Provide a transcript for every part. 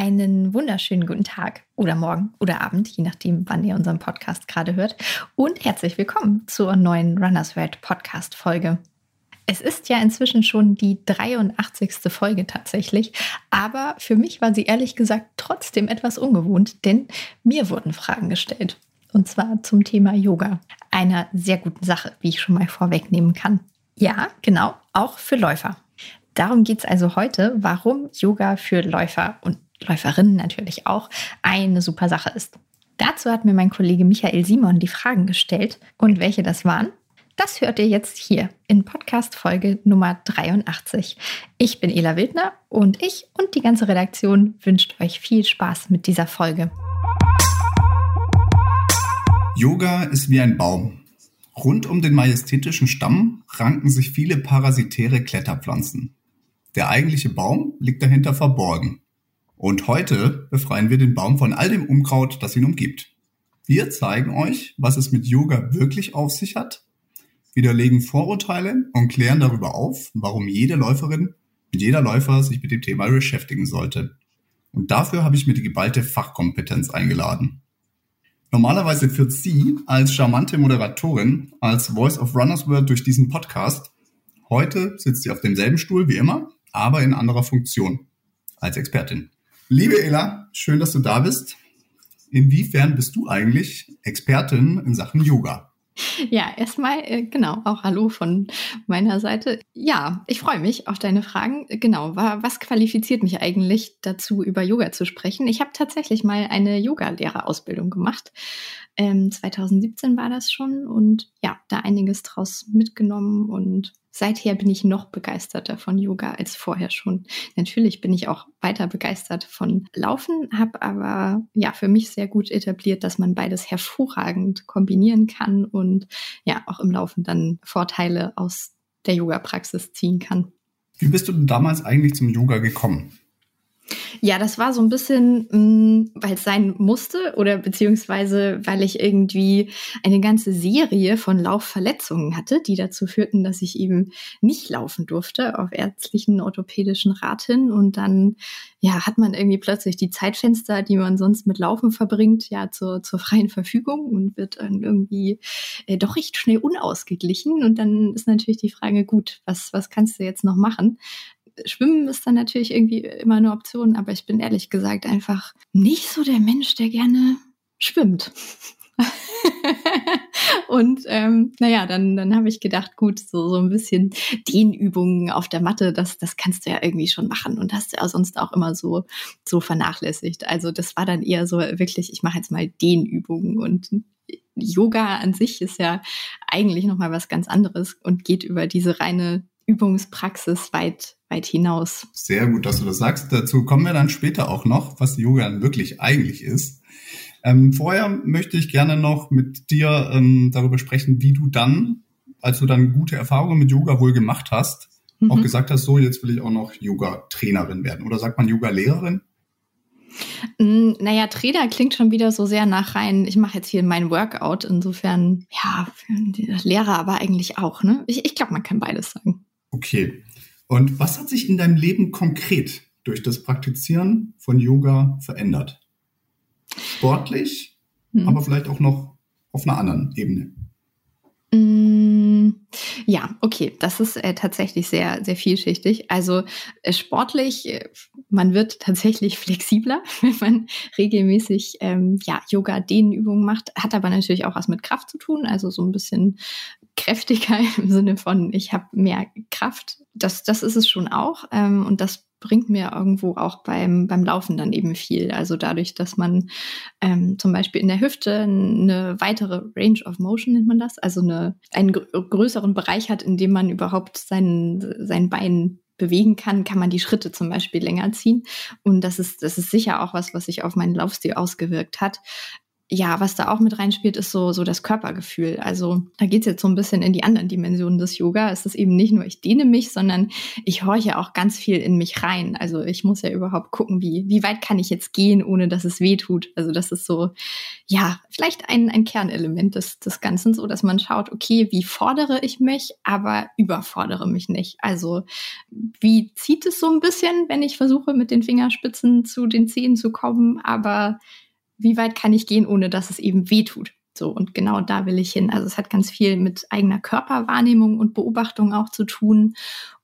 Einen wunderschönen guten Tag oder Morgen oder Abend, je nachdem, wann ihr unseren Podcast gerade hört. Und herzlich willkommen zur neuen Runners World Podcast Folge. Es ist ja inzwischen schon die 83. Folge tatsächlich, aber für mich war sie ehrlich gesagt trotzdem etwas ungewohnt, denn mir wurden Fragen gestellt. Und zwar zum Thema Yoga. Einer sehr guten Sache, wie ich schon mal vorwegnehmen kann. Ja, genau, auch für Läufer. Darum geht es also heute, warum Yoga für Läufer und Läuferinnen natürlich auch eine super Sache ist. Dazu hat mir mein Kollege Michael Simon die Fragen gestellt und welche das waren, das hört ihr jetzt hier in Podcast Folge Nummer 83. Ich bin Ela Wildner und ich und die ganze Redaktion wünscht euch viel Spaß mit dieser Folge. Yoga ist wie ein Baum. Rund um den majestätischen Stamm ranken sich viele parasitäre Kletterpflanzen. Der eigentliche Baum liegt dahinter verborgen. Und heute befreien wir den Baum von all dem Unkraut, das ihn umgibt. Wir zeigen euch, was es mit Yoga wirklich auf sich hat widerlegen Vorurteile und klären darüber auf, warum jede Läuferin und jeder Läufer sich mit dem Thema beschäftigen sollte. Und dafür habe ich mir die geballte Fachkompetenz eingeladen. Normalerweise führt sie als charmante Moderatorin, als Voice of Runners World durch diesen Podcast. Heute sitzt sie auf demselben Stuhl wie immer, aber in anderer Funktion, als Expertin. Liebe Ela, schön, dass du da bist. Inwiefern bist du eigentlich Expertin in Sachen Yoga? Ja, erstmal, äh, genau, auch Hallo von meiner Seite. Ja, ich freue mich auf deine Fragen. Genau, was qualifiziert mich eigentlich dazu, über Yoga zu sprechen? Ich habe tatsächlich mal eine Yoga-Lehrerausbildung gemacht. Ähm, 2017 war das schon und ja, da einiges draus mitgenommen und seither bin ich noch begeisterter von Yoga als vorher schon. Natürlich bin ich auch weiter begeistert von Laufen, habe aber ja für mich sehr gut etabliert, dass man beides hervorragend kombinieren kann und ja auch im Laufen dann Vorteile aus der Yoga-Praxis ziehen kann. Wie bist du denn damals eigentlich zum Yoga gekommen? Ja, das war so ein bisschen, mm, weil es sein musste oder beziehungsweise weil ich irgendwie eine ganze Serie von Laufverletzungen hatte, die dazu führten, dass ich eben nicht laufen durfte auf ärztlichen orthopädischen Rat hin. Und dann, ja, hat man irgendwie plötzlich die Zeitfenster, die man sonst mit Laufen verbringt, ja, zur, zur freien Verfügung und wird dann irgendwie äh, doch recht schnell unausgeglichen. Und dann ist natürlich die Frage, gut, was, was kannst du jetzt noch machen? Schwimmen ist dann natürlich irgendwie immer eine Option, aber ich bin ehrlich gesagt einfach nicht so der Mensch, der gerne schwimmt. und ähm, naja, dann, dann habe ich gedacht, gut, so, so ein bisschen Dehnübungen auf der Matte, das, das kannst du ja irgendwie schon machen und hast ja sonst auch immer so, so vernachlässigt. Also das war dann eher so wirklich, ich mache jetzt mal Dehnübungen und Yoga an sich ist ja eigentlich nochmal was ganz anderes und geht über diese reine Übungspraxis weit, weit hinaus. Sehr gut, dass du das sagst. Dazu kommen wir dann später auch noch, was Yoga wirklich eigentlich ist. Ähm, vorher möchte ich gerne noch mit dir ähm, darüber sprechen, wie du dann, als du dann gute Erfahrungen mit Yoga wohl gemacht hast, mhm. auch gesagt hast, so jetzt will ich auch noch Yoga-Trainerin werden. Oder sagt man Yoga-Lehrerin? Mm, naja, Trainer klingt schon wieder so sehr nach rein, ich mache jetzt hier mein Workout. Insofern, ja, Lehrer aber eigentlich auch, ne? Ich, ich glaube, man kann beides sagen. Okay. Und was hat sich in deinem Leben konkret durch das Praktizieren von Yoga verändert? Sportlich, hm. aber vielleicht auch noch auf einer anderen Ebene. Mm, ja, okay, das ist äh, tatsächlich sehr, sehr vielschichtig. Also äh, sportlich, äh, man wird tatsächlich flexibler, wenn man regelmäßig ähm, ja, Yoga-Dehnübungen macht, hat aber natürlich auch was mit Kraft zu tun, also so ein bisschen kräftiger im Sinne von, ich habe mehr Kraft. Das, das ist es schon auch. Ähm, und das bringt mir irgendwo auch beim, beim Laufen dann eben viel. Also dadurch, dass man ähm, zum Beispiel in der Hüfte eine weitere Range of Motion nennt man das, also eine, einen größeren Bereich hat, in dem man überhaupt sein, sein Bein bewegen kann, kann man die Schritte zum Beispiel länger ziehen. Und das ist, das ist sicher auch was, was sich auf meinen Laufstil ausgewirkt hat. Ja, was da auch mit reinspielt, ist so, so das Körpergefühl. Also da geht's jetzt so ein bisschen in die anderen Dimensionen des Yoga. Es ist eben nicht nur, ich dehne mich, sondern ich horche auch ganz viel in mich rein. Also ich muss ja überhaupt gucken, wie, wie weit kann ich jetzt gehen, ohne dass es weh tut. Also das ist so, ja, vielleicht ein, ein Kernelement des, des Ganzen, so dass man schaut, okay, wie fordere ich mich, aber überfordere mich nicht. Also wie zieht es so ein bisschen, wenn ich versuche, mit den Fingerspitzen zu den Zehen zu kommen, aber wie weit kann ich gehen, ohne dass es eben weh tut. So, und genau da will ich hin. Also es hat ganz viel mit eigener Körperwahrnehmung und Beobachtung auch zu tun.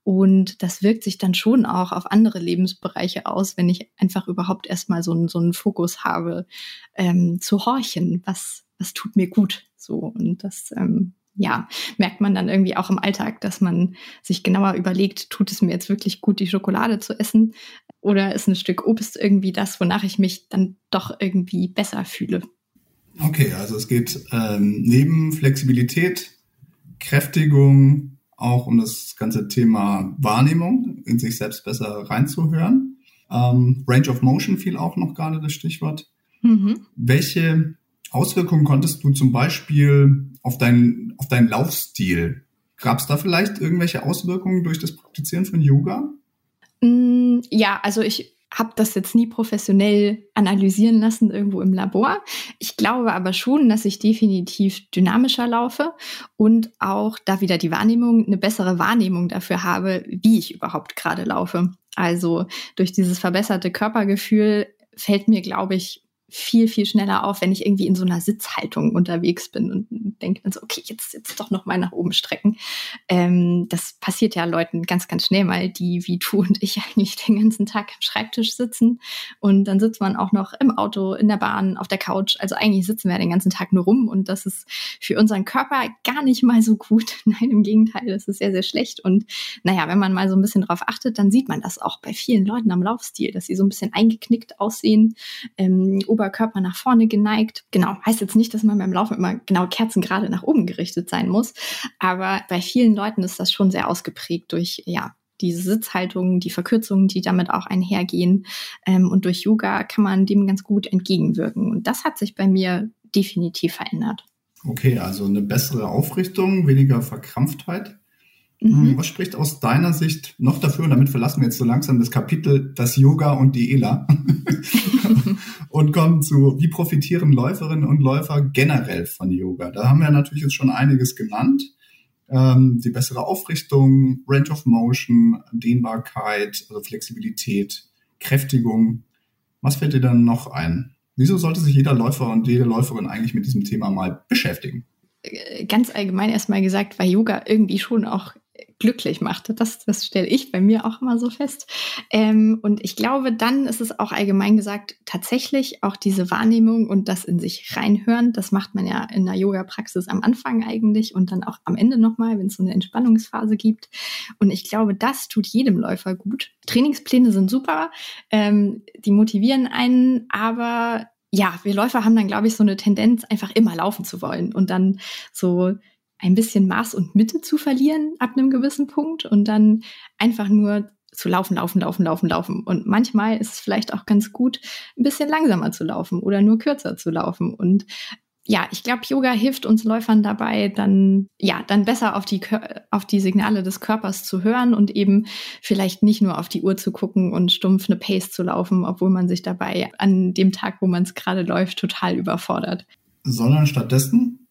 Und das wirkt sich dann schon auch auf andere Lebensbereiche aus, wenn ich einfach überhaupt erstmal so, einen so einen Fokus habe, ähm, zu horchen, was, was tut mir gut. So, und das ähm, ja, merkt man dann irgendwie auch im Alltag, dass man sich genauer überlegt, tut es mir jetzt wirklich gut, die Schokolade zu essen? Oder ist ein Stück Obst irgendwie das, wonach ich mich dann doch irgendwie besser fühle? Okay, also es geht ähm, neben Flexibilität, Kräftigung auch um das ganze Thema Wahrnehmung, in sich selbst besser reinzuhören. Ähm, Range of Motion fiel auch noch gerade das Stichwort. Mhm. Welche Auswirkungen konntest du zum Beispiel auf deinen, auf deinen Laufstil? Gab es da vielleicht irgendwelche Auswirkungen durch das Praktizieren von Yoga? Mm, ja, also ich habe das jetzt nie professionell analysieren lassen irgendwo im Labor. Ich glaube aber schon, dass ich definitiv dynamischer laufe und auch da wieder die Wahrnehmung, eine bessere Wahrnehmung dafür habe, wie ich überhaupt gerade laufe. Also durch dieses verbesserte Körpergefühl fällt mir, glaube ich, viel, viel schneller auf, wenn ich irgendwie in so einer Sitzhaltung unterwegs bin und denke dann so, okay, jetzt, jetzt doch noch mal nach oben strecken. Ähm, das passiert ja Leuten ganz, ganz schnell mal, die wie du und ich eigentlich den ganzen Tag am Schreibtisch sitzen und dann sitzt man auch noch im Auto, in der Bahn, auf der Couch. Also eigentlich sitzen wir den ganzen Tag nur rum und das ist für unseren Körper gar nicht mal so gut. Nein, im Gegenteil, das ist sehr, sehr schlecht. Und naja, wenn man mal so ein bisschen drauf achtet, dann sieht man das auch bei vielen Leuten am Laufstil, dass sie so ein bisschen eingeknickt aussehen. Ähm, Oberkörper nach vorne geneigt. Genau, heißt jetzt nicht, dass man beim Laufen immer genau kerzengerade nach oben gerichtet sein muss, aber bei vielen Leuten ist das schon sehr ausgeprägt durch, ja, diese Sitzhaltung, die Verkürzungen, die damit auch einhergehen. Ähm, und durch Yoga kann man dem ganz gut entgegenwirken. Und das hat sich bei mir definitiv verändert. Okay, also eine bessere Aufrichtung, weniger Verkrampftheit. Mhm. Was spricht aus deiner Sicht noch dafür? Und damit verlassen wir jetzt so langsam das Kapitel das Yoga und die ELA und kommen zu, wie profitieren Läuferinnen und Läufer generell von Yoga? Da haben wir natürlich jetzt schon einiges genannt. Ähm, die bessere Aufrichtung, Range of Motion, Dehnbarkeit, also Flexibilität, Kräftigung. Was fällt dir dann noch ein? Wieso sollte sich jeder Läufer und jede Läuferin eigentlich mit diesem Thema mal beschäftigen? Äh, ganz allgemein erstmal gesagt, weil Yoga irgendwie schon auch glücklich macht. Das, das stelle ich bei mir auch immer so fest. Ähm, und ich glaube, dann ist es auch allgemein gesagt, tatsächlich auch diese Wahrnehmung und das in sich reinhören, das macht man ja in der Yoga-Praxis am Anfang eigentlich und dann auch am Ende nochmal, wenn es so eine Entspannungsphase gibt. Und ich glaube, das tut jedem Läufer gut. Trainingspläne sind super, ähm, die motivieren einen, aber ja, wir Läufer haben dann, glaube ich, so eine Tendenz, einfach immer laufen zu wollen und dann so ein bisschen Maß und Mitte zu verlieren ab einem gewissen Punkt und dann einfach nur zu laufen, laufen, laufen, laufen, laufen. Und manchmal ist es vielleicht auch ganz gut, ein bisschen langsamer zu laufen oder nur kürzer zu laufen. Und ja, ich glaube, Yoga hilft uns Läufern dabei, dann, ja, dann besser auf die, auf die Signale des Körpers zu hören und eben vielleicht nicht nur auf die Uhr zu gucken und stumpf eine Pace zu laufen, obwohl man sich dabei an dem Tag, wo man es gerade läuft, total überfordert. Sondern stattdessen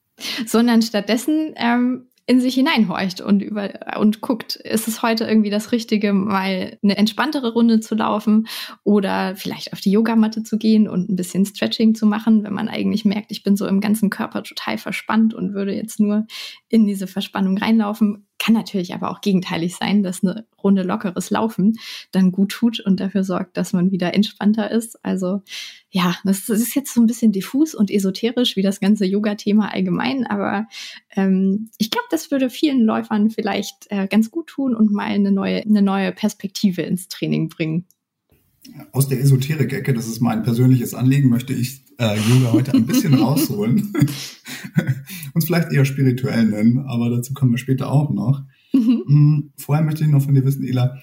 sondern stattdessen ähm, in sich hineinhorcht und über und guckt, ist es heute irgendwie das Richtige, mal eine entspanntere Runde zu laufen oder vielleicht auf die Yogamatte zu gehen und ein bisschen Stretching zu machen, wenn man eigentlich merkt, ich bin so im ganzen Körper total verspannt und würde jetzt nur in diese Verspannung reinlaufen. Kann natürlich aber auch gegenteilig sein, dass eine Runde lockeres Laufen dann gut tut und dafür sorgt, dass man wieder entspannter ist. Also ja, das, ist jetzt so ein bisschen diffus und esoterisch wie das ganze Yoga-Thema allgemein, aber ähm, ich glaube, das würde vielen Läufern vielleicht äh, ganz gut tun und mal eine neue, eine neue Perspektive ins Training bringen. Aus der Esoterik-Ecke, das ist mein persönliches Anliegen, möchte ich äh, Yoga heute ein bisschen rausholen. Uns vielleicht eher spirituell nennen, aber dazu kommen wir später auch noch. Mhm. Mm, vorher möchte ich noch von dir wissen, Ela,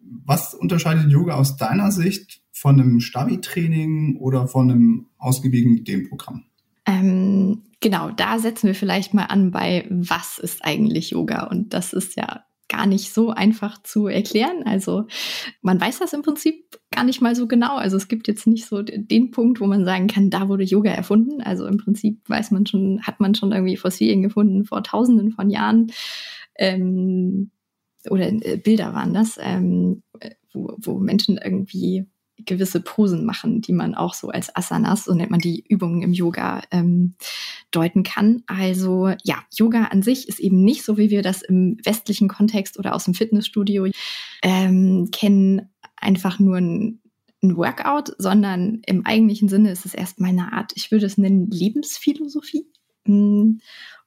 was unterscheidet Yoga aus deiner Sicht von einem Stabi-Training oder von einem ausgiebigen Dehnprogramm? Ähm, genau, da setzen wir vielleicht mal an bei, was ist eigentlich Yoga? Und das ist ja gar nicht so einfach zu erklären. Also man weiß das im Prinzip gar nicht mal so genau. Also es gibt jetzt nicht so den Punkt, wo man sagen kann, da wurde Yoga erfunden. Also im Prinzip weiß man schon, hat man schon irgendwie Fossilien gefunden vor Tausenden von Jahren. Ähm, oder äh, Bilder waren das, ähm, wo, wo Menschen irgendwie gewisse Posen machen, die man auch so als Asanas, so nennt man die Übungen im Yoga, ähm, deuten kann. Also ja, Yoga an sich ist eben nicht so, wie wir das im westlichen Kontext oder aus dem Fitnessstudio ähm, kennen, einfach nur ein, ein Workout, sondern im eigentlichen Sinne ist es erstmal eine Art, ich würde es nennen, Lebensphilosophie, mm,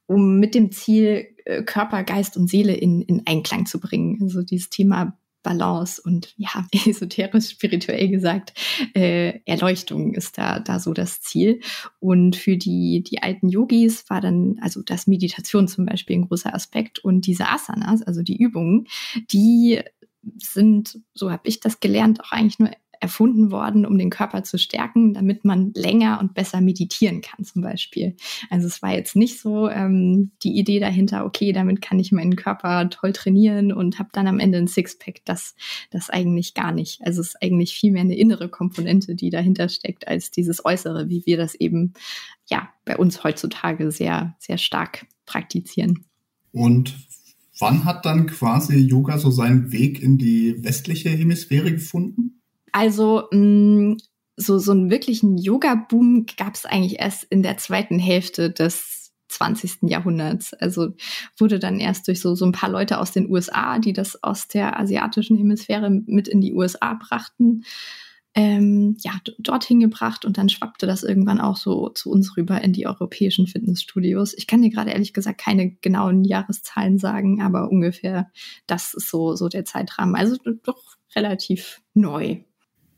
um mit dem Ziel, äh, Körper, Geist und Seele in, in Einklang zu bringen. Also dieses Thema Balance und ja, esoterisch, spirituell gesagt, äh, Erleuchtung ist da, da so das Ziel. Und für die, die alten Yogis war dann, also das Meditation zum Beispiel ein großer Aspekt und diese Asanas, also die Übungen, die sind, so habe ich das gelernt, auch eigentlich nur erfunden worden, um den Körper zu stärken, damit man länger und besser meditieren kann zum Beispiel. Also es war jetzt nicht so ähm, die Idee dahinter, okay, damit kann ich meinen Körper toll trainieren und habe dann am Ende ein Sixpack. Das, das eigentlich gar nicht. Also es ist eigentlich viel mehr eine innere Komponente, die dahinter steckt, als dieses Äußere, wie wir das eben ja bei uns heutzutage sehr, sehr stark praktizieren. Und wann hat dann quasi Yoga so seinen Weg in die westliche Hemisphäre gefunden? Also mm, so, so einen wirklichen Yoga-Boom gab es eigentlich erst in der zweiten Hälfte des 20. Jahrhunderts. Also wurde dann erst durch so, so ein paar Leute aus den USA, die das aus der asiatischen Hemisphäre mit in die USA brachten, ähm, ja, dorthin gebracht und dann schwappte das irgendwann auch so zu uns rüber in die europäischen Fitnessstudios. Ich kann dir gerade ehrlich gesagt keine genauen Jahreszahlen sagen, aber ungefähr das ist so, so der Zeitrahmen. Also doch relativ neu.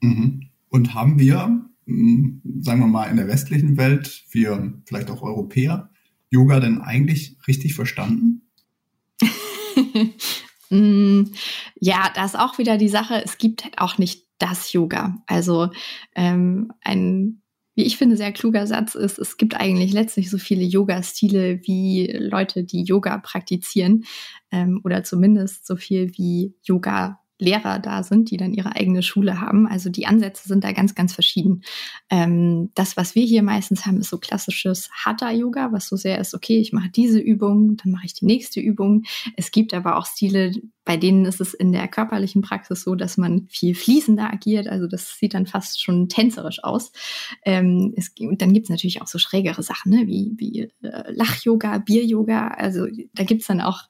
Mhm. Und haben wir, hm, sagen wir mal, in der westlichen Welt, wir vielleicht auch Europäer, Yoga denn eigentlich richtig verstanden? Hm, ja, da ist auch wieder die Sache, es gibt halt auch nicht das Yoga. Also ähm, ein, wie ich finde, sehr kluger Satz ist, es gibt eigentlich letztlich so viele Yoga-Stile wie Leute, die Yoga praktizieren ähm, oder zumindest so viel wie Yoga Lehrer da sind, die dann ihre eigene Schule haben. Also die Ansätze sind da ganz, ganz verschieden. Ähm, das, was wir hier meistens haben, ist so klassisches Hatha-Yoga, was so sehr ist, okay, ich mache diese Übung, dann mache ich die nächste Übung. Es gibt aber auch Stile, bei denen ist es in der körperlichen Praxis so, dass man viel fließender agiert. Also das sieht dann fast schon tänzerisch aus. Ähm, es, und dann gibt es natürlich auch so schrägere Sachen, ne? wie, wie äh, Lach-Yoga, Bier-Yoga. Also da gibt es dann auch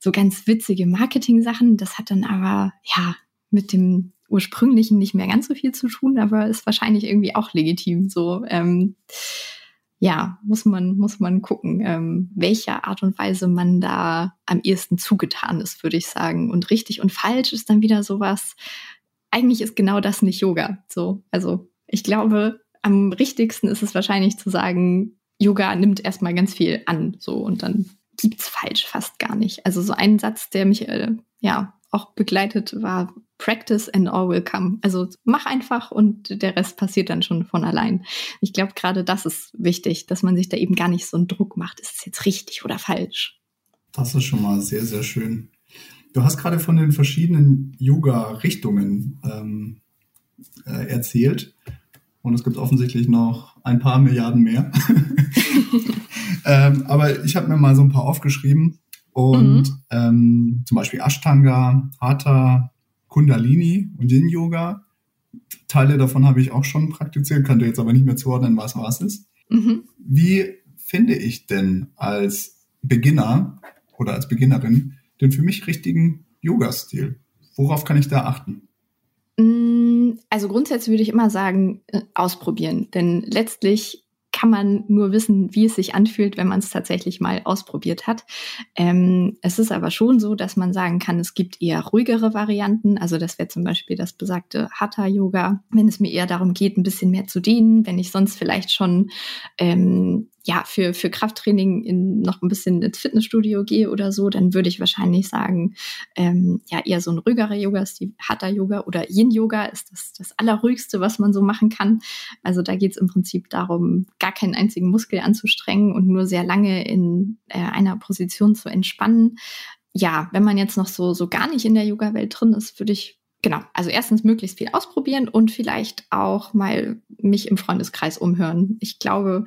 so ganz witzige Marketing-Sachen. Das hat dann aber, ja, mit dem ursprünglichen nicht mehr ganz so viel zu tun, aber ist wahrscheinlich irgendwie auch legitim. So, ähm, ja, muss man, muss man gucken, ähm, welcher Art und Weise man da am ehesten zugetan ist, würde ich sagen. Und richtig und falsch ist dann wieder sowas. Eigentlich ist genau das nicht Yoga. So, also ich glaube, am richtigsten ist es wahrscheinlich zu sagen, Yoga nimmt erstmal ganz viel an, so und dann gibt's falsch fast gar nicht. Also so ein Satz, der mich äh, ja auch begleitet, war Practice and all will come. Also mach einfach und der Rest passiert dann schon von allein. Ich glaube, gerade das ist wichtig, dass man sich da eben gar nicht so einen Druck macht. Ist es jetzt richtig oder falsch? Das ist schon mal sehr, sehr schön. Du hast gerade von den verschiedenen Yoga-Richtungen ähm, äh, erzählt. Und es gibt offensichtlich noch ein paar Milliarden mehr. ähm, aber ich habe mir mal so ein paar aufgeschrieben. Und mhm. ähm, zum Beispiel Ashtanga, Hatha, Kundalini und Yin Yoga. Teile davon habe ich auch schon praktiziert, kann dir jetzt aber nicht mehr zuordnen, was was ist. Mhm. Wie finde ich denn als Beginner oder als Beginnerin den für mich richtigen Yoga-Stil? Worauf kann ich da achten? Mm, also grundsätzlich würde ich immer sagen, äh, ausprobieren. Denn letztlich kann man nur wissen, wie es sich anfühlt, wenn man es tatsächlich mal ausprobiert hat. Ähm, es ist aber schon so, dass man sagen kann, es gibt eher ruhigere Varianten. Also das wäre zum Beispiel das besagte Hatha-Yoga, wenn es mir eher darum geht, ein bisschen mehr zu dehnen, wenn ich sonst vielleicht schon ähm, ja, für, für Krafttraining in noch ein bisschen ins Fitnessstudio gehe oder so, dann würde ich wahrscheinlich sagen, ähm, ja, eher so ein ruhigerer Yoga ist die Hatha-Yoga oder Yin-Yoga ist das, das Allerruhigste, was man so machen kann. Also da geht es im Prinzip darum, gar keinen einzigen Muskel anzustrengen und nur sehr lange in äh, einer Position zu entspannen. Ja, wenn man jetzt noch so, so gar nicht in der Yoga-Welt drin ist, würde ich genau, also erstens möglichst viel ausprobieren und vielleicht auch mal mich im Freundeskreis umhören. Ich glaube,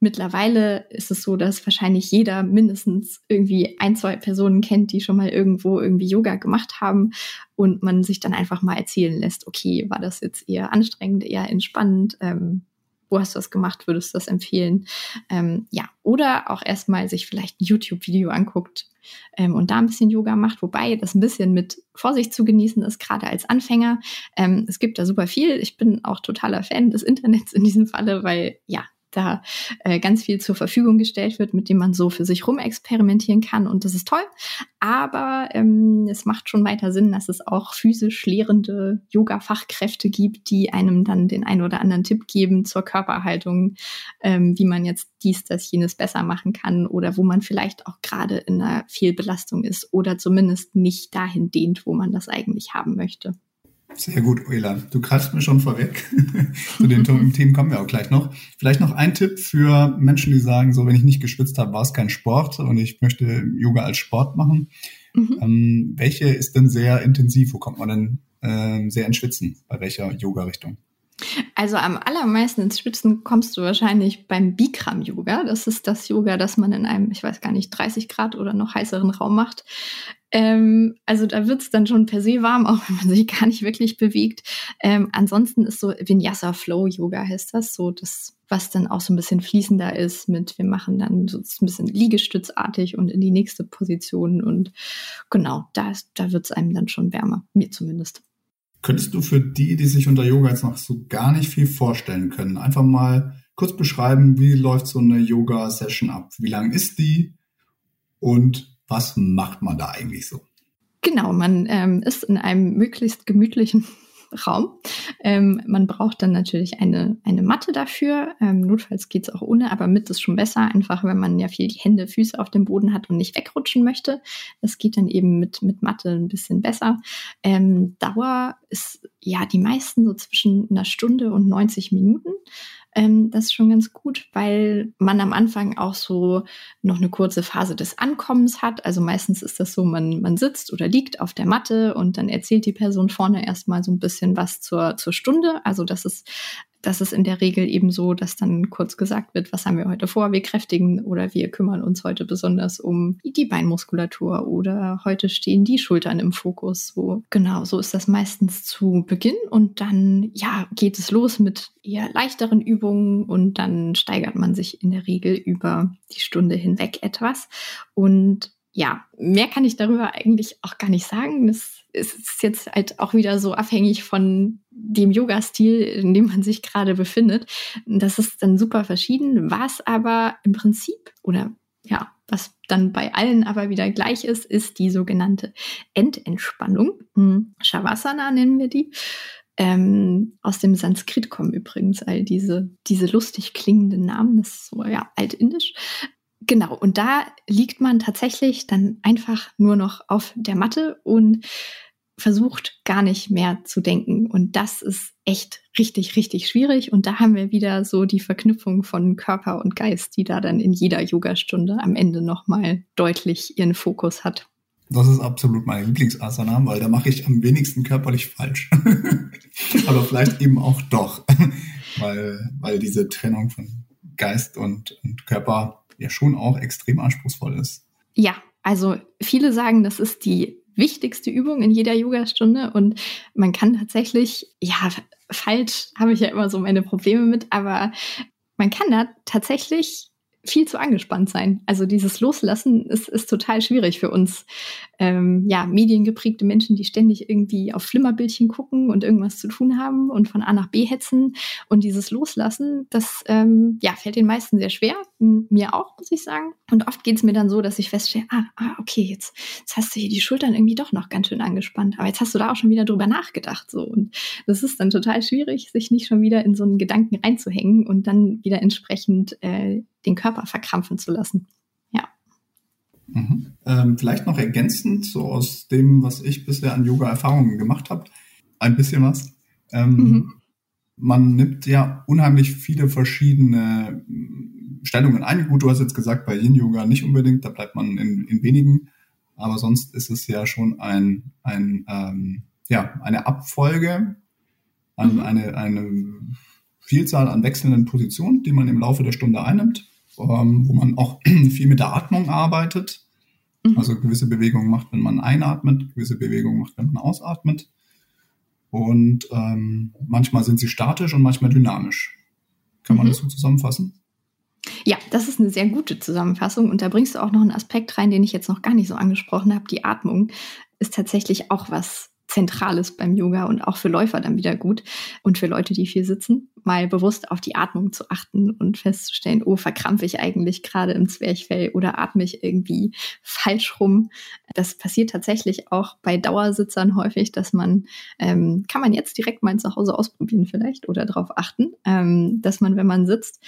Mittlerweile ist es so, dass wahrscheinlich jeder mindestens irgendwie ein, zwei Personen kennt, die schon mal irgendwo irgendwie Yoga gemacht haben und man sich dann einfach mal erzählen lässt, okay, war das jetzt eher anstrengend, eher entspannend? Ähm, wo hast du das gemacht? Würdest du das empfehlen? Ähm, ja, oder auch erstmal sich vielleicht ein YouTube-Video anguckt ähm, und da ein bisschen Yoga macht, wobei das ein bisschen mit Vorsicht zu genießen ist, gerade als Anfänger. Ähm, es gibt da super viel. Ich bin auch totaler Fan des Internets in diesem Falle, weil ja, da äh, ganz viel zur Verfügung gestellt wird, mit dem man so für sich rumexperimentieren kann und das ist toll. Aber ähm, es macht schon weiter Sinn, dass es auch physisch lehrende Yoga-Fachkräfte gibt, die einem dann den einen oder anderen Tipp geben zur Körperhaltung, ähm, wie man jetzt dies, das, jenes besser machen kann oder wo man vielleicht auch gerade in einer Fehlbelastung ist oder zumindest nicht dahin dehnt, wo man das eigentlich haben möchte. Sehr gut, Oela. Du greifst mir schon vorweg. Zu den Themen kommen wir auch gleich noch. Vielleicht noch ein Tipp für Menschen, die sagen, so wenn ich nicht geschwitzt habe, war es kein Sport und ich möchte Yoga als Sport machen. Mhm. Ähm, welche ist denn sehr intensiv? Wo kommt man denn äh, sehr ins Schwitzen? Bei welcher Yoga-Richtung? Also am allermeisten ins Schwitzen kommst du wahrscheinlich beim Bikram-Yoga. Das ist das Yoga, das man in einem, ich weiß gar nicht, 30 Grad oder noch heißeren Raum macht. Ähm, also da wird's dann schon per se warm, auch wenn man sich gar nicht wirklich bewegt. Ähm, ansonsten ist so Vinyasa Flow Yoga heißt das, so das, was dann auch so ein bisschen fließender ist mit, wir machen dann so ein bisschen liegestützartig und in die nächste Position und genau, da, da wird's einem dann schon wärmer, mir zumindest. Könntest du für die, die sich unter Yoga jetzt noch so gar nicht viel vorstellen können, einfach mal kurz beschreiben, wie läuft so eine Yoga-Session ab? Wie lang ist die? Und was macht man da eigentlich so? Genau, man ähm, ist in einem möglichst gemütlichen Raum. Ähm, man braucht dann natürlich eine, eine Matte dafür. Ähm, notfalls geht's auch ohne, aber mit ist schon besser, einfach wenn man ja viel die Hände, Füße auf dem Boden hat und nicht wegrutschen möchte. Das geht dann eben mit, mit Matte ein bisschen besser. Ähm, Dauer ist ja die meisten so zwischen einer Stunde und 90 Minuten. Ähm, das ist schon ganz gut, weil man am Anfang auch so noch eine kurze Phase des Ankommens hat. Also meistens ist das so, man, man sitzt oder liegt auf der Matte und dann erzählt die Person vorne erstmal so ein bisschen was zur, zur Stunde. Also das ist das ist in der Regel eben so, dass dann kurz gesagt wird, was haben wir heute vor? Wir kräftigen oder wir kümmern uns heute besonders um die Beinmuskulatur oder heute stehen die Schultern im Fokus. So genau, so ist das meistens zu Beginn und dann ja geht es los mit eher leichteren Übungen und dann steigert man sich in der Regel über die Stunde hinweg etwas und ja, mehr kann ich darüber eigentlich auch gar nicht sagen. Das ist jetzt halt auch wieder so abhängig von dem Yoga-Stil, in dem man sich gerade befindet. Das ist dann super verschieden, was aber im Prinzip oder ja, was dann bei allen aber wieder gleich ist, ist die sogenannte Endentspannung. Hm, Shavasana nennen wir die. Ähm, aus dem Sanskrit kommen übrigens all diese, diese lustig klingenden Namen, das ist so ja altindisch. Genau, und da liegt man tatsächlich dann einfach nur noch auf der Matte und versucht gar nicht mehr zu denken. Und das ist echt richtig, richtig schwierig. Und da haben wir wieder so die Verknüpfung von Körper und Geist, die da dann in jeder Yogastunde am Ende nochmal deutlich ihren Fokus hat. Das ist absolut meine Lieblingsasana, weil da mache ich am wenigsten körperlich falsch. Aber vielleicht eben auch doch, weil, weil diese Trennung von Geist und, und Körper ja schon auch extrem anspruchsvoll ist. Ja, also viele sagen, das ist die wichtigste Übung in jeder Yogastunde. Und man kann tatsächlich, ja, falsch habe ich ja immer so meine Probleme mit, aber man kann da tatsächlich viel zu angespannt sein. Also dieses Loslassen ist, ist total schwierig für uns, ähm, ja, mediengeprägte Menschen, die ständig irgendwie auf Flimmerbildchen gucken und irgendwas zu tun haben und von A nach B hetzen. Und dieses Loslassen, das ähm, ja, fällt den meisten sehr schwer. Mir auch, muss ich sagen. Und oft geht es mir dann so, dass ich feststelle, ah, ah, okay, jetzt, jetzt hast du hier die Schultern irgendwie doch noch ganz schön angespannt. Aber jetzt hast du da auch schon wieder drüber nachgedacht. So. Und das ist dann total schwierig, sich nicht schon wieder in so einen Gedanken reinzuhängen und dann wieder entsprechend äh, den Körper verkrampfen zu lassen. Ja. Mhm. Ähm, vielleicht noch ergänzend, so aus dem, was ich bisher an Yoga-Erfahrungen gemacht habe, ein bisschen was. Ähm, mhm. Man nimmt ja unheimlich viele verschiedene Stellungen ein. Gut, du hast jetzt gesagt, bei Yin-Yoga nicht unbedingt, da bleibt man in, in wenigen. Aber sonst ist es ja schon ein, ein ähm, ja, eine Abfolge, an, mhm. eine, eine Vielzahl an wechselnden Positionen, die man im Laufe der Stunde einnimmt, ähm, wo man auch viel mit der Atmung arbeitet. Mhm. Also gewisse Bewegungen macht, wenn man einatmet, gewisse Bewegungen macht, wenn man ausatmet. Und ähm, manchmal sind sie statisch und manchmal dynamisch. Kann man mhm. das so zusammenfassen? Ja, das ist eine sehr gute Zusammenfassung. Und da bringst du auch noch einen Aspekt rein, den ich jetzt noch gar nicht so angesprochen habe. Die Atmung ist tatsächlich auch was Zentrales beim Yoga und auch für Läufer dann wieder gut und für Leute, die viel sitzen, mal bewusst auf die Atmung zu achten und festzustellen, oh, verkrampfe ich eigentlich gerade im Zwerchfell oder atme ich irgendwie falsch rum. Das passiert tatsächlich auch bei Dauersitzern häufig, dass man, ähm, kann man jetzt direkt mal zu Hause ausprobieren vielleicht oder darauf achten, ähm, dass man, wenn man sitzt,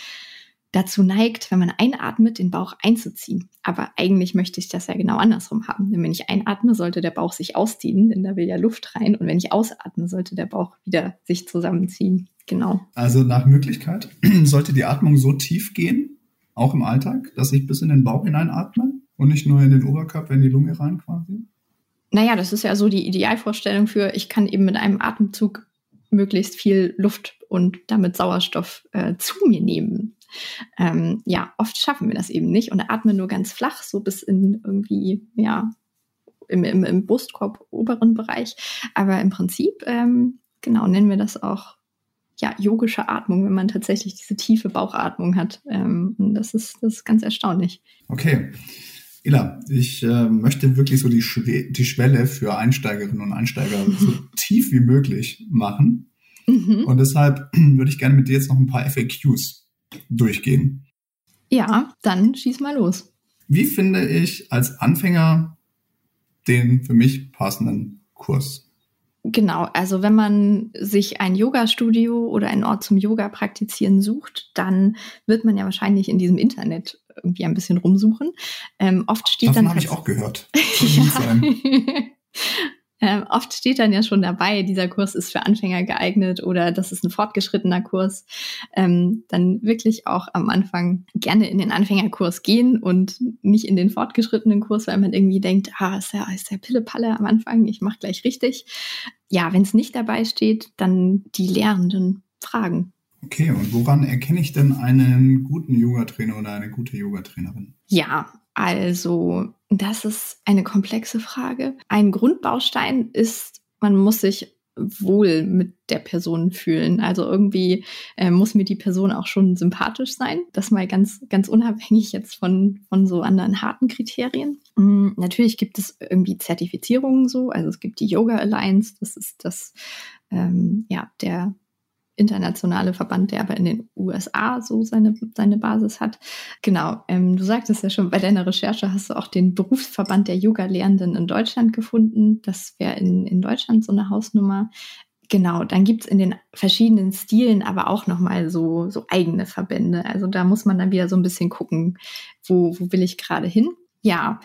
dazu neigt, wenn man einatmet, den Bauch einzuziehen. Aber eigentlich möchte ich das ja genau andersrum haben. Denn wenn ich einatme, sollte der Bauch sich ausziehen, denn da will ja Luft rein. Und wenn ich ausatme, sollte der Bauch wieder sich zusammenziehen. Genau. Also nach Möglichkeit sollte die Atmung so tief gehen, auch im Alltag, dass ich bis in den Bauch hineinatme und nicht nur in den Oberkörper, in die Lunge rein quasi? Naja, das ist ja so die Idealvorstellung für, ich kann eben mit einem Atemzug möglichst viel Luft und damit Sauerstoff äh, zu mir nehmen. Ähm, ja, oft schaffen wir das eben nicht und atmen nur ganz flach, so bis in irgendwie, ja, im, im, im Brustkorb oberen Bereich. Aber im Prinzip, ähm, genau, nennen wir das auch ja, yogische Atmung, wenn man tatsächlich diese tiefe Bauchatmung hat. Ähm, und das ist, das ist ganz erstaunlich. Okay. Ila, ich äh, möchte wirklich so die, Schwe die Schwelle für Einsteigerinnen und Einsteiger so tief wie möglich machen. Mhm. Und deshalb würde ich gerne mit dir jetzt noch ein paar FAQs durchgehen. Ja, dann schieß mal los. Wie finde ich als Anfänger den für mich passenden Kurs? Genau, also wenn man sich ein Yoga-Studio oder einen Ort zum Yoga praktizieren sucht, dann wird man ja wahrscheinlich in diesem Internet irgendwie ein bisschen rumsuchen. Ähm, oft steht Davon dann. habe ich auch gehört. ja. Ähm, oft steht dann ja schon dabei, dieser Kurs ist für Anfänger geeignet oder das ist ein fortgeschrittener Kurs. Ähm, dann wirklich auch am Anfang gerne in den Anfängerkurs gehen und nicht in den fortgeschrittenen Kurs, weil man irgendwie denkt, ah, ist ja, ist ja Pille-Palle am Anfang, ich mache gleich richtig. Ja, wenn es nicht dabei steht, dann die Lehrenden fragen. Okay, und woran erkenne ich denn einen guten Yogatrainer oder eine gute Yogatrainerin? Ja, also das ist eine komplexe Frage. Ein Grundbaustein ist, man muss sich wohl mit der Person fühlen. Also irgendwie äh, muss mir die Person auch schon sympathisch sein. Das mal ganz, ganz unabhängig jetzt von, von so anderen harten Kriterien. Mhm, natürlich gibt es irgendwie Zertifizierungen so. Also es gibt die Yoga Alliance. Das ist das, ähm, ja, der internationale Verband, der aber in den USA so seine, seine Basis hat. Genau, ähm, du sagtest ja schon, bei deiner Recherche hast du auch den Berufsverband der Yoga-Lehrenden in Deutschland gefunden. Das wäre in, in Deutschland so eine Hausnummer. Genau, dann gibt es in den verschiedenen Stilen aber auch nochmal so, so eigene Verbände. Also da muss man dann wieder so ein bisschen gucken, wo, wo will ich gerade hin. Ja,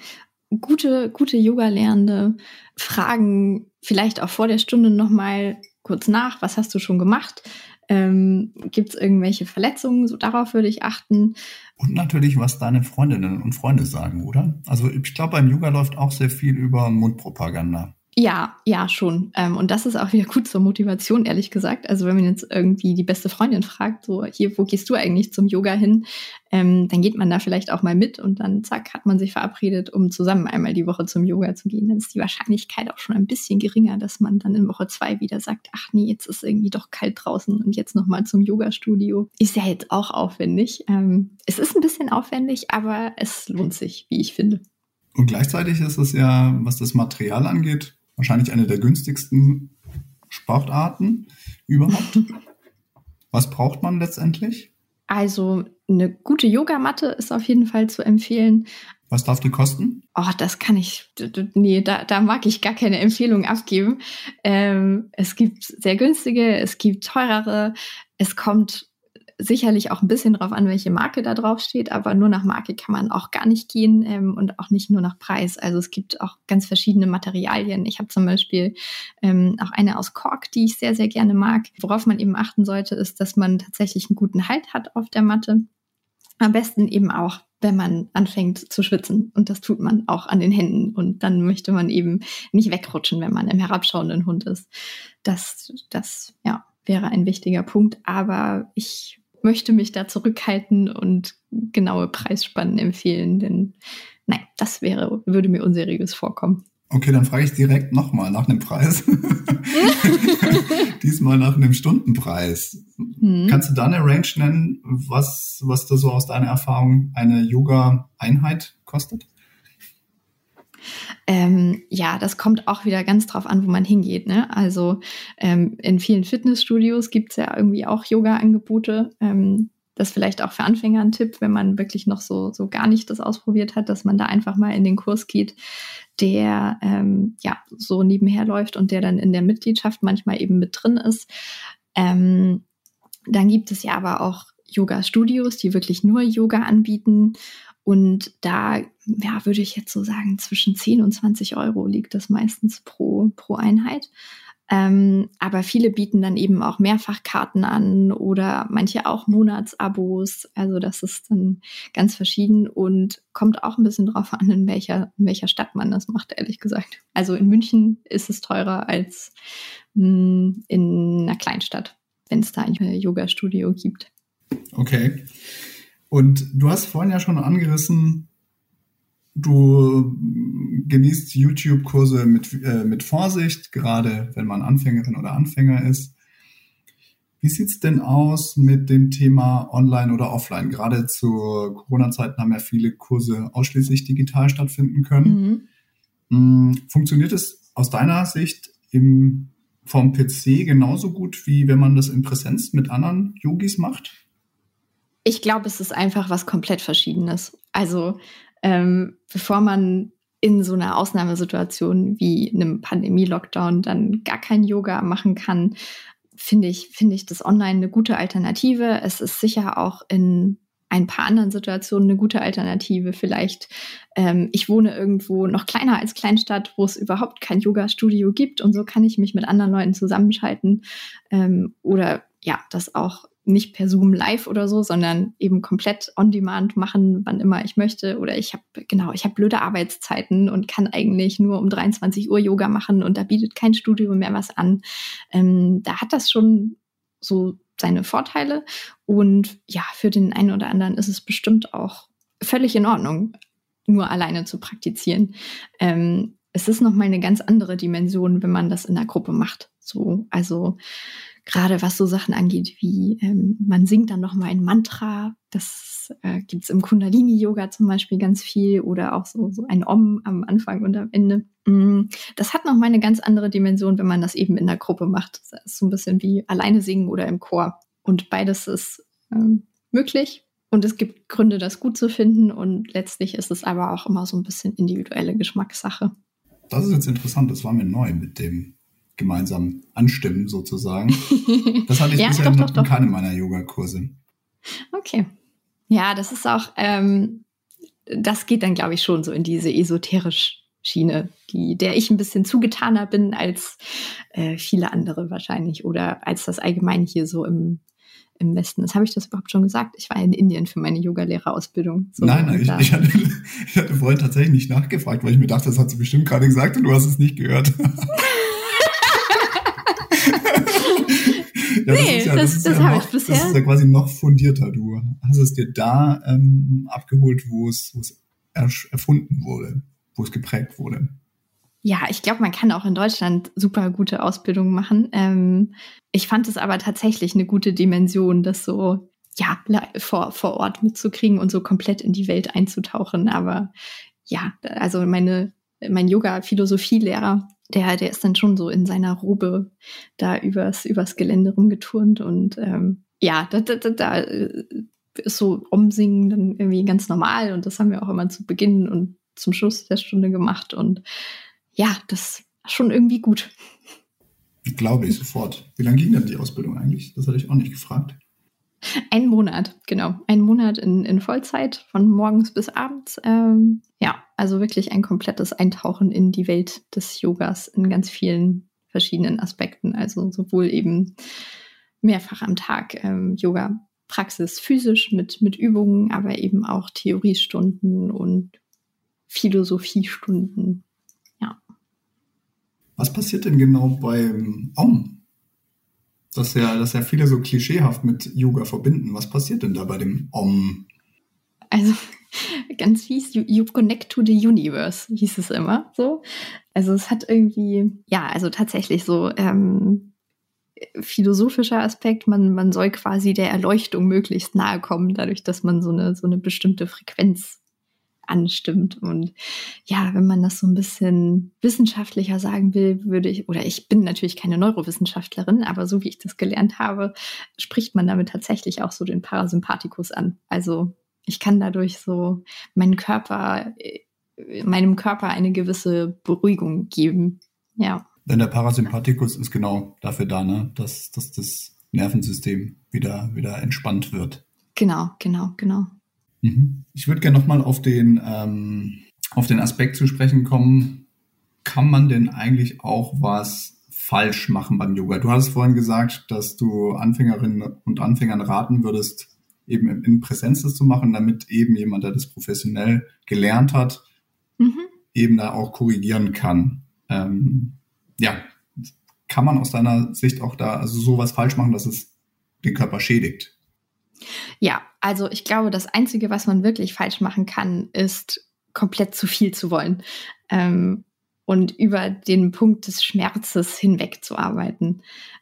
gute, gute Yoga-Lehrende fragen vielleicht auch vor der Stunde nochmal kurz nach, was hast du schon gemacht? Ähm, Gibt es irgendwelche Verletzungen? So darauf würde ich achten. Und natürlich, was deine Freundinnen und Freunde sagen, oder? Also ich glaube, beim Yoga läuft auch sehr viel über Mundpropaganda. Ja, ja, schon. Ähm, und das ist auch wieder gut zur Motivation, ehrlich gesagt. Also wenn man jetzt irgendwie die beste Freundin fragt, so hier, wo gehst du eigentlich zum Yoga hin? Ähm, dann geht man da vielleicht auch mal mit und dann zack, hat man sich verabredet, um zusammen einmal die Woche zum Yoga zu gehen. Dann ist die Wahrscheinlichkeit auch schon ein bisschen geringer, dass man dann in Woche zwei wieder sagt, ach nee, jetzt ist irgendwie doch kalt draußen und jetzt nochmal zum Yoga-Studio. Ist ja jetzt auch aufwendig. Ähm, es ist ein bisschen aufwendig, aber es lohnt sich, wie ich finde. Und gleichzeitig ist es ja, was das Material angeht, wahrscheinlich eine der günstigsten Sportarten überhaupt. Was braucht man letztendlich? Also eine gute Yogamatte ist auf jeden Fall zu empfehlen. Was darf die kosten? Oh, das kann ich, nee, da, da mag ich gar keine Empfehlung abgeben. Ähm, es gibt sehr günstige, es gibt teurere. Es kommt sicherlich auch ein bisschen drauf an, welche Marke da drauf steht, aber nur nach Marke kann man auch gar nicht gehen ähm, und auch nicht nur nach Preis. Also es gibt auch ganz verschiedene Materialien. Ich habe zum Beispiel ähm, auch eine aus Kork, die ich sehr, sehr gerne mag. Worauf man eben achten sollte, ist, dass man tatsächlich einen guten Halt hat auf der Matte. Am besten eben auch, wenn man anfängt zu schwitzen. Und das tut man auch an den Händen. Und dann möchte man eben nicht wegrutschen, wenn man im herabschauenden Hund ist. Das, das, ja, wäre ein wichtiger Punkt. Aber ich möchte mich da zurückhalten und genaue Preisspannen empfehlen, denn nein, das wäre, würde mir unseriös vorkommen. Okay, dann frage ich direkt nochmal nach einem Preis. Diesmal nach einem Stundenpreis. Hm. Kannst du da eine Range nennen, was, was da so aus deiner Erfahrung eine Yoga-Einheit kostet? Ähm, ja, das kommt auch wieder ganz drauf an, wo man hingeht. Ne? Also ähm, in vielen Fitnessstudios gibt es ja irgendwie auch Yoga-Angebote. Ähm, das ist vielleicht auch für Anfänger ein Tipp, wenn man wirklich noch so, so gar nicht das ausprobiert hat, dass man da einfach mal in den Kurs geht, der ähm, ja so nebenher läuft und der dann in der Mitgliedschaft manchmal eben mit drin ist. Ähm, dann gibt es ja aber auch Yoga-Studios, die wirklich nur Yoga anbieten. Und da, ja, würde ich jetzt so sagen, zwischen 10 und 20 Euro liegt das meistens pro, pro Einheit. Ähm, aber viele bieten dann eben auch Mehrfachkarten an oder manche auch Monatsabos. Also das ist dann ganz verschieden und kommt auch ein bisschen drauf an, in welcher, in welcher Stadt man das macht, ehrlich gesagt. Also in München ist es teurer als mh, hm, in einer Kleinstadt, wenn es da ein Yoga-Studio gibt. Okay. Und du hast vorhin ja schon angerissen, Du genießt YouTube-Kurse mit, äh, mit Vorsicht, gerade wenn man Anfängerin oder Anfänger ist. Wie sieht's denn aus mit dem Thema Online oder Offline? Gerade zu Corona-Zeiten haben ja viele Kurse ausschließlich digital stattfinden können. Mhm. Mm, funktioniert es aus deiner Sicht im, vom PC genauso gut, wie wenn man das in Präsenz mit anderen Yogis macht? Ich glaube, es ist einfach was komplett Verschiedenes. Also ähm, bevor man in so einer Ausnahmesituation wie einem Pandemie-Lockdown dann gar kein Yoga machen kann, finde ich, finde ich das online eine gute Alternative. Es ist sicher auch in ein paar anderen Situationen eine gute Alternative. Vielleicht, ähm, ich wohne irgendwo noch kleiner als Kleinstadt, wo es überhaupt kein Yoga-Studio gibt und so kann ich mich mit anderen Leuten zusammenschalten. Ähm, oder ja, das auch nicht per Zoom live oder so, sondern eben komplett on demand machen, wann immer ich möchte. Oder ich habe, genau, ich habe blöde Arbeitszeiten und kann eigentlich nur um 23 Uhr Yoga machen und da bietet kein Studio mehr was an. Ähm, da hat das schon so seine Vorteile. Und ja, für den einen oder anderen ist es bestimmt auch völlig in Ordnung, nur alleine zu praktizieren. Ähm, es ist nochmal eine ganz andere Dimension, wenn man das in der Gruppe macht. So, also gerade was so Sachen angeht, wie ähm, man singt dann nochmal ein Mantra, das äh, gibt im Kundalini-Yoga zum Beispiel ganz viel oder auch so, so ein Om am Anfang und am Ende. Mm, das hat nochmal eine ganz andere Dimension, wenn man das eben in der Gruppe macht. Das ist so ein bisschen wie alleine singen oder im Chor. Und beides ist ähm, möglich. Und es gibt Gründe, das gut zu finden. Und letztlich ist es aber auch immer so ein bisschen individuelle Geschmackssache. Das ist jetzt interessant. Das war mir neu mit dem gemeinsam anstimmen sozusagen. Das hatte ich ja, bisher doch, noch doch, in keinem meiner Yogakurse. Okay. Ja, das ist auch, ähm, das geht dann, glaube ich, schon so in diese esoterisch Schiene, die, der ich ein bisschen zugetaner bin als äh, viele andere wahrscheinlich oder als das allgemein hier so im, im Westen. Das habe ich das überhaupt schon gesagt. Ich war in Indien für meine Yogalehrerausbildung. So, nein, nein, ich, ich, hatte, ich hatte vorhin tatsächlich nicht nachgefragt, weil ich mir dachte, das hat sie bestimmt gerade gesagt und du hast es nicht gehört. Ja, nee, das, ja, das, das, das ja habe ich bisher. Das ist ja quasi noch fundierter. Du hast es dir da ähm, abgeholt, wo es, wo es erfunden wurde, wo es geprägt wurde. Ja, ich glaube, man kann auch in Deutschland super gute Ausbildungen machen. Ähm, ich fand es aber tatsächlich eine gute Dimension, das so ja vor, vor Ort mitzukriegen und so komplett in die Welt einzutauchen. Aber ja, also meine mein Yoga-Philosophie-Lehrer, der, der ist dann schon so in seiner Robe da übers, übers Gelände rumgeturnt und ähm, ja, da, da, da, da ist so Umsingen dann irgendwie ganz normal und das haben wir auch immer zu Beginn und zum Schluss der Stunde gemacht und ja, das war schon irgendwie gut. Glaube ich sofort. Wie lange ging denn die Ausbildung eigentlich? Das hatte ich auch nicht gefragt. Ein Monat, genau. Ein Monat in, in Vollzeit, von morgens bis abends. Ähm, ja, also wirklich ein komplettes Eintauchen in die Welt des Yogas in ganz vielen verschiedenen Aspekten. Also sowohl eben mehrfach am Tag ähm, Yoga-Praxis physisch mit, mit Übungen, aber eben auch Theoriestunden und Philosophiestunden. Ja. Was passiert denn genau beim Om? Dass ja, dass ja viele so klischeehaft mit Yoga verbinden. Was passiert denn da bei dem Om? Also ganz fies, you, you connect to the universe, hieß es immer so. Also es hat irgendwie, ja, also tatsächlich so ähm, philosophischer Aspekt, man, man soll quasi der Erleuchtung möglichst nahe kommen, dadurch, dass man so eine, so eine bestimmte Frequenz anstimmt. Und ja, wenn man das so ein bisschen wissenschaftlicher sagen will, würde ich, oder ich bin natürlich keine Neurowissenschaftlerin, aber so wie ich das gelernt habe, spricht man damit tatsächlich auch so den Parasympathikus an. Also ich kann dadurch so meinen Körper, meinem Körper eine gewisse Beruhigung geben. Ja. Denn der Parasympathikus ist genau dafür da, ne? dass, dass das Nervensystem wieder, wieder entspannt wird. Genau, genau, genau. Mhm. Ich würde gerne nochmal auf den, ähm, auf den Aspekt zu sprechen kommen. Kann man denn eigentlich auch was falsch machen beim Yoga? Du hast vorhin gesagt, dass du Anfängerinnen und Anfängern raten würdest, eben in Präsenz das zu machen, damit eben jemand, der das professionell gelernt hat, mhm. eben da auch korrigieren kann. Ähm, ja, kann man aus deiner Sicht auch da also sowas falsch machen, dass es den Körper schädigt? Ja, also ich glaube, das Einzige, was man wirklich falsch machen kann, ist komplett zu viel zu wollen ähm, und über den Punkt des Schmerzes hinwegzuarbeiten.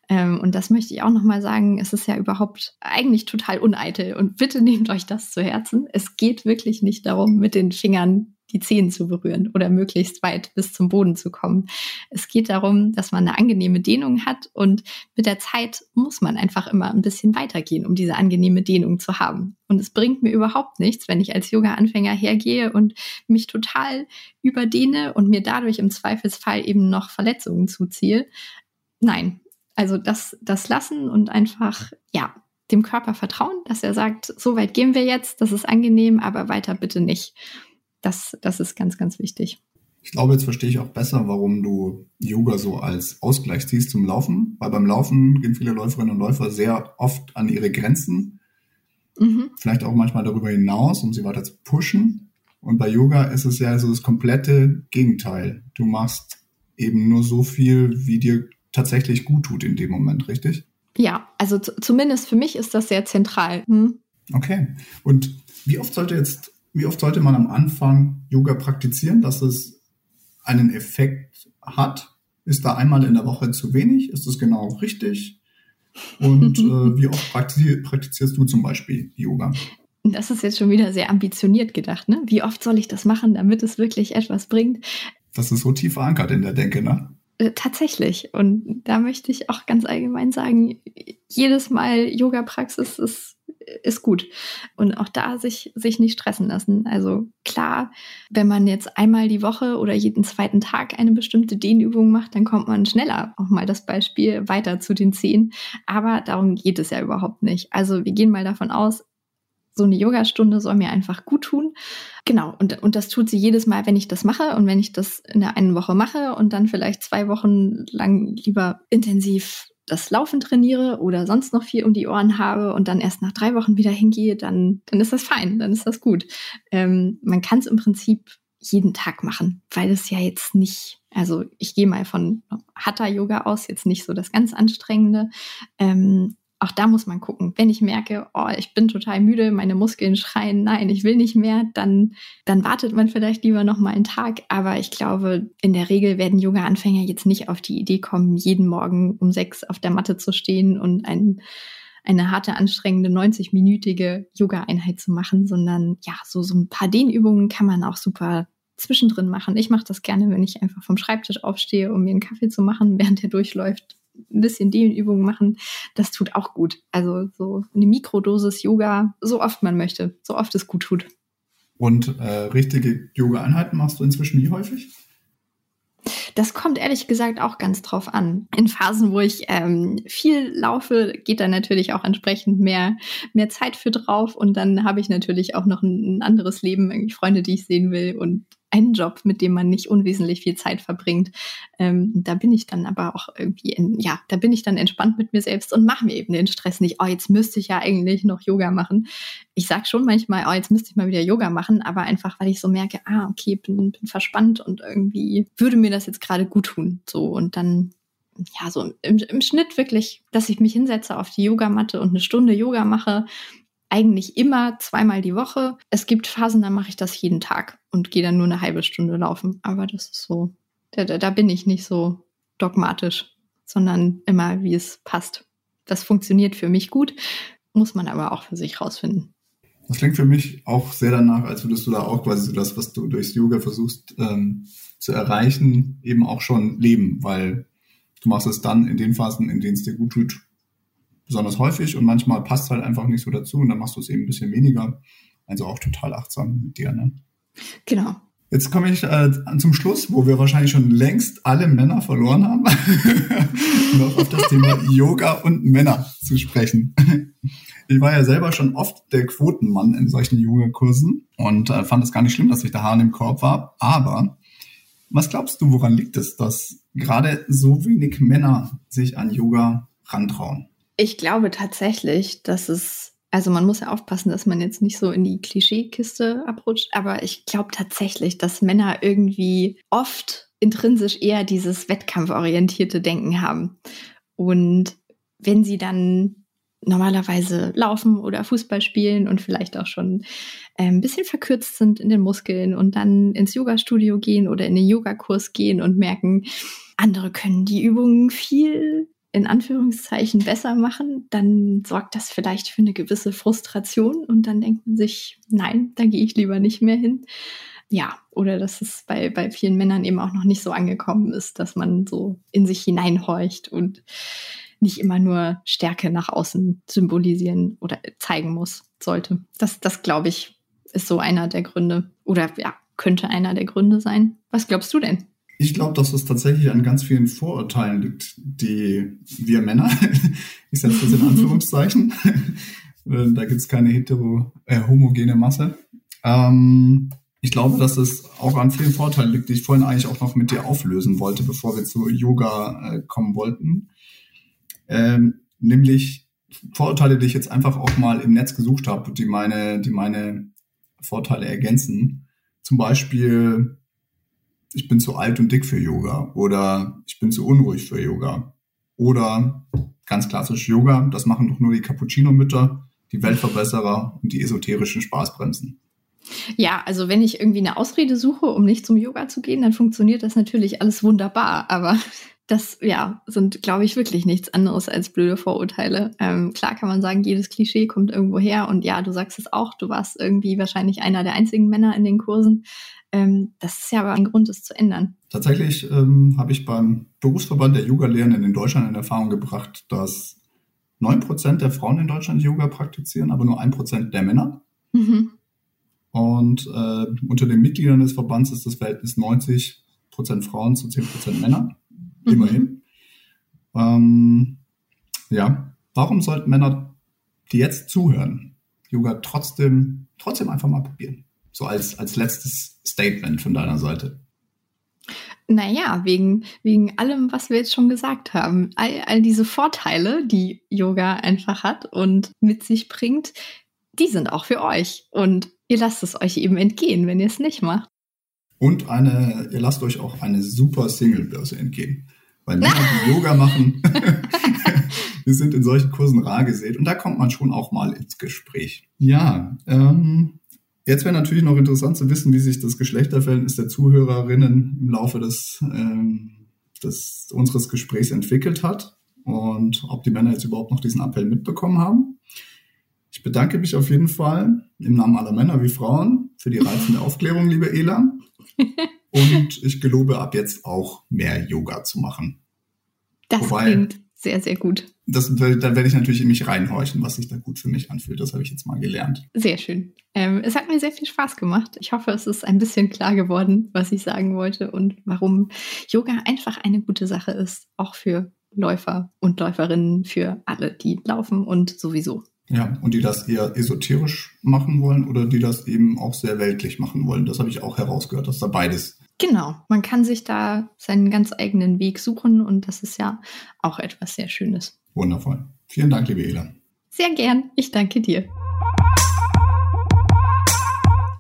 Ähm, und das möchte ich auch nochmal sagen, es ist ja überhaupt eigentlich total uneitel. Und bitte nehmt euch das zu Herzen. Es geht wirklich nicht darum, mit den Fingern die Zehen zu berühren oder möglichst weit bis zum Boden zu kommen. Es geht darum, dass man eine angenehme Dehnung hat und mit der Zeit muss man einfach immer ein bisschen weitergehen, um diese angenehme Dehnung zu haben. Und es bringt mir überhaupt nichts, wenn ich als Yoga-Anfänger hergehe und mich total überdehne und mir dadurch im Zweifelsfall eben noch Verletzungen zuziehe. Nein, also das, das lassen und einfach, ja, dem Körper vertrauen, dass er sagt, so weit gehen wir jetzt, das ist angenehm, aber weiter bitte nicht. Das, das ist ganz, ganz wichtig. Ich glaube, jetzt verstehe ich auch besser, warum du Yoga so als Ausgleich siehst zum Laufen, weil beim Laufen gehen viele Läuferinnen und Läufer sehr oft an ihre Grenzen, mhm. vielleicht auch manchmal darüber hinaus, um sie weiter zu pushen. Und bei Yoga ist es ja so das komplette Gegenteil. Du machst eben nur so viel, wie dir tatsächlich gut tut in dem Moment, richtig? Ja, also zumindest für mich ist das sehr zentral. Hm. Okay. Und wie oft sollte jetzt wie oft sollte man am Anfang Yoga praktizieren, dass es einen Effekt hat? Ist da einmal in der Woche zu wenig? Ist das genau richtig? Und äh, wie oft praktizierst du zum Beispiel Yoga? Das ist jetzt schon wieder sehr ambitioniert gedacht, ne? Wie oft soll ich das machen, damit es wirklich etwas bringt? Das ist so tief verankert in der Denke, ne? Äh, tatsächlich. Und da möchte ich auch ganz allgemein sagen, jedes Mal Yoga-Praxis ist ist gut. Und auch da sich, sich nicht stressen lassen. Also klar, wenn man jetzt einmal die Woche oder jeden zweiten Tag eine bestimmte Dehnübung macht, dann kommt man schneller, auch mal das Beispiel, weiter zu den Zehen. Aber darum geht es ja überhaupt nicht. Also wir gehen mal davon aus, so eine Yogastunde soll mir einfach gut tun. Genau, und, und das tut sie jedes Mal, wenn ich das mache und wenn ich das in der einen Woche mache und dann vielleicht zwei Wochen lang lieber intensiv das Laufen trainiere oder sonst noch viel um die Ohren habe und dann erst nach drei Wochen wieder hingehe, dann, dann ist das fein, dann ist das gut. Ähm, man kann es im Prinzip jeden Tag machen, weil es ja jetzt nicht, also ich gehe mal von Hatha-Yoga aus, jetzt nicht so das ganz anstrengende. Ähm, auch da muss man gucken. Wenn ich merke, oh, ich bin total müde, meine Muskeln schreien, nein, ich will nicht mehr, dann, dann wartet man vielleicht lieber noch mal einen Tag. Aber ich glaube, in der Regel werden junge Anfänger jetzt nicht auf die Idee kommen, jeden Morgen um sechs auf der Matte zu stehen und ein, eine harte, anstrengende 90-minütige Yoga-Einheit zu machen, sondern ja, so, so ein paar Dehnübungen kann man auch super zwischendrin machen. Ich mache das gerne, wenn ich einfach vom Schreibtisch aufstehe, um mir einen Kaffee zu machen, während der durchläuft ein bisschen Dehnübungen machen, das tut auch gut. Also so eine Mikrodosis Yoga, so oft man möchte, so oft es gut tut. Und äh, richtige Yoga-Einheiten machst du inzwischen wie häufig? Das kommt ehrlich gesagt auch ganz drauf an. In Phasen, wo ich ähm, viel laufe, geht da natürlich auch entsprechend mehr, mehr Zeit für drauf. Und dann habe ich natürlich auch noch ein, ein anderes Leben, irgendwie Freunde, die ich sehen will und einen Job, mit dem man nicht unwesentlich viel Zeit verbringt. Ähm, da bin ich dann aber auch irgendwie, in, ja, da bin ich dann entspannt mit mir selbst und mache mir eben den Stress nicht, oh, jetzt müsste ich ja eigentlich noch Yoga machen. Ich sage schon manchmal, oh, jetzt müsste ich mal wieder Yoga machen, aber einfach, weil ich so merke, ah, okay, bin, bin verspannt und irgendwie würde mir das jetzt gerade gut tun. So, und dann ja, so im, im Schnitt wirklich, dass ich mich hinsetze auf die Yogamatte und eine Stunde Yoga mache, eigentlich immer zweimal die Woche. Es gibt Phasen, da mache ich das jeden Tag und gehe dann nur eine halbe Stunde laufen. Aber das ist so, da, da bin ich nicht so dogmatisch, sondern immer, wie es passt. Das funktioniert für mich gut, muss man aber auch für sich rausfinden. Das klingt für mich auch sehr danach, als würdest du da auch quasi das, was du durchs Yoga versuchst ähm, zu erreichen, eben auch schon leben, weil du machst es dann in den Phasen, in denen es dir gut tut, besonders häufig und manchmal passt halt einfach nicht so dazu und dann machst du es eben ein bisschen weniger. Also auch total achtsam mit dir, ne? Genau. Jetzt komme ich äh, zum Schluss, wo wir wahrscheinlich schon längst alle Männer verloren haben, noch auf das Thema Yoga und Männer zu sprechen. Ich war ja selber schon oft der Quotenmann in solchen Yogakursen und äh, fand es gar nicht schlimm, dass ich da Hahn im Korb war. Aber was glaubst du, woran liegt es, dass gerade so wenig Männer sich an Yoga rantrauen? Ich glaube tatsächlich, dass es, also man muss ja aufpassen, dass man jetzt nicht so in die Klischeekiste abrutscht, aber ich glaube tatsächlich, dass Männer irgendwie oft intrinsisch eher dieses wettkampforientierte Denken haben. Und wenn sie dann normalerweise laufen oder Fußball spielen und vielleicht auch schon äh, ein bisschen verkürzt sind in den Muskeln und dann ins Yoga-Studio gehen oder in den Yogakurs gehen und merken, andere können die Übungen viel in Anführungszeichen besser machen, dann sorgt das vielleicht für eine gewisse Frustration und dann denkt man sich, nein, da gehe ich lieber nicht mehr hin. Ja, oder dass es bei, bei vielen Männern eben auch noch nicht so angekommen ist, dass man so in sich hineinhorcht und nicht immer nur Stärke nach außen symbolisieren oder zeigen muss, sollte. Das, das glaube ich, ist so einer der Gründe oder ja, könnte einer der Gründe sein. Was glaubst du denn? Ich glaube, dass es tatsächlich an ganz vielen Vorurteilen liegt, die wir Männer, ich setze das in Anführungszeichen, da gibt es keine hetero, äh, homogene Masse. Ähm, ich glaube, dass es auch an vielen Vorteilen liegt, die ich vorhin eigentlich auch noch mit dir auflösen wollte, bevor wir zu Yoga äh, kommen wollten. Ähm, nämlich Vorurteile, die ich jetzt einfach auch mal im Netz gesucht habe, die meine, die meine Vorteile ergänzen. Zum Beispiel ich bin zu alt und dick für Yoga oder ich bin zu unruhig für Yoga. Oder ganz klassisch Yoga, das machen doch nur die Cappuccino-Mütter, die Weltverbesserer und die esoterischen Spaßbremsen. Ja, also wenn ich irgendwie eine Ausrede suche, um nicht zum Yoga zu gehen, dann funktioniert das natürlich alles wunderbar. Aber das, ja, sind, glaube ich, wirklich nichts anderes als blöde Vorurteile. Ähm, klar kann man sagen, jedes Klischee kommt irgendwo her. Und ja, du sagst es auch, du warst irgendwie wahrscheinlich einer der einzigen Männer in den Kursen. Ähm, das ist ja aber ein Grund, es zu ändern. Tatsächlich ähm, habe ich beim Berufsverband der Yoga-Lehrenden in Deutschland in Erfahrung gebracht, dass 9% der Frauen in Deutschland Yoga praktizieren, aber nur 1% der Männer. Mhm. Und äh, unter den Mitgliedern des Verbands ist das Verhältnis 90% Frauen zu 10% Männer. Mhm. Immerhin. Ähm, ja, warum sollten Männer, die jetzt zuhören, Yoga trotzdem, trotzdem einfach mal probieren? So als, als letztes Statement von deiner Seite. Naja, wegen, wegen allem, was wir jetzt schon gesagt haben. All, all diese Vorteile, die Yoga einfach hat und mit sich bringt, die sind auch für euch. Und ihr lasst es euch eben entgehen, wenn ihr es nicht macht. Und eine, ihr lasst euch auch eine super Single-Börse entgehen. Weil Männer, die Yoga machen, wir sind in solchen Kursen rar gesät und da kommt man schon auch mal ins Gespräch. Ja, ähm, Jetzt wäre natürlich noch interessant zu wissen, wie sich das Geschlechterverhältnis der Zuhörerinnen im Laufe des, ähm, des unseres Gesprächs entwickelt hat und ob die Männer jetzt überhaupt noch diesen Appell mitbekommen haben. Ich bedanke mich auf jeden Fall im Namen aller Männer wie Frauen für die reizende Aufklärung, liebe Ela. Und ich gelobe ab jetzt auch mehr Yoga zu machen. Das Wobei, klingt sehr, sehr gut. Das, da werde ich natürlich in mich reinhorchen, was sich da gut für mich anfühlt. Das habe ich jetzt mal gelernt. Sehr schön. Ähm, es hat mir sehr viel Spaß gemacht. Ich hoffe, es ist ein bisschen klar geworden, was ich sagen wollte und warum Yoga einfach eine gute Sache ist, auch für Läufer und Läuferinnen, für alle, die laufen und sowieso. Ja, und die das eher esoterisch machen wollen oder die das eben auch sehr weltlich machen wollen. Das habe ich auch herausgehört, dass da beides Genau, man kann sich da seinen ganz eigenen Weg suchen und das ist ja auch etwas sehr Schönes. Wundervoll. Vielen Dank, liebe Ela. Sehr gern. Ich danke dir.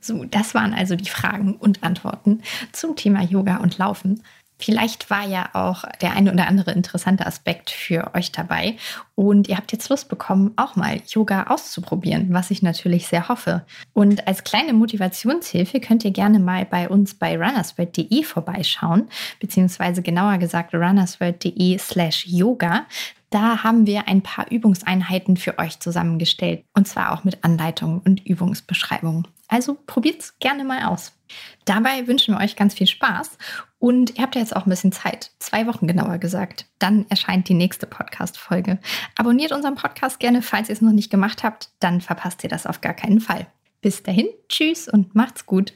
So, das waren also die Fragen und Antworten zum Thema Yoga und Laufen. Vielleicht war ja auch der eine oder andere interessante Aspekt für euch dabei und ihr habt jetzt Lust bekommen, auch mal Yoga auszuprobieren, was ich natürlich sehr hoffe. Und als kleine Motivationshilfe könnt ihr gerne mal bei uns bei runnersworld.de vorbeischauen, beziehungsweise genauer gesagt runnersworld.de slash yoga. Da haben wir ein paar Übungseinheiten für euch zusammengestellt und zwar auch mit Anleitungen und Übungsbeschreibungen. Also probiert's gerne mal aus. Dabei wünschen wir euch ganz viel Spaß und ihr habt ja jetzt auch ein bisschen Zeit, zwei Wochen genauer gesagt. Dann erscheint die nächste Podcast-Folge. Abonniert unseren Podcast gerne, falls ihr es noch nicht gemacht habt, dann verpasst ihr das auf gar keinen Fall. Bis dahin, tschüss und macht's gut.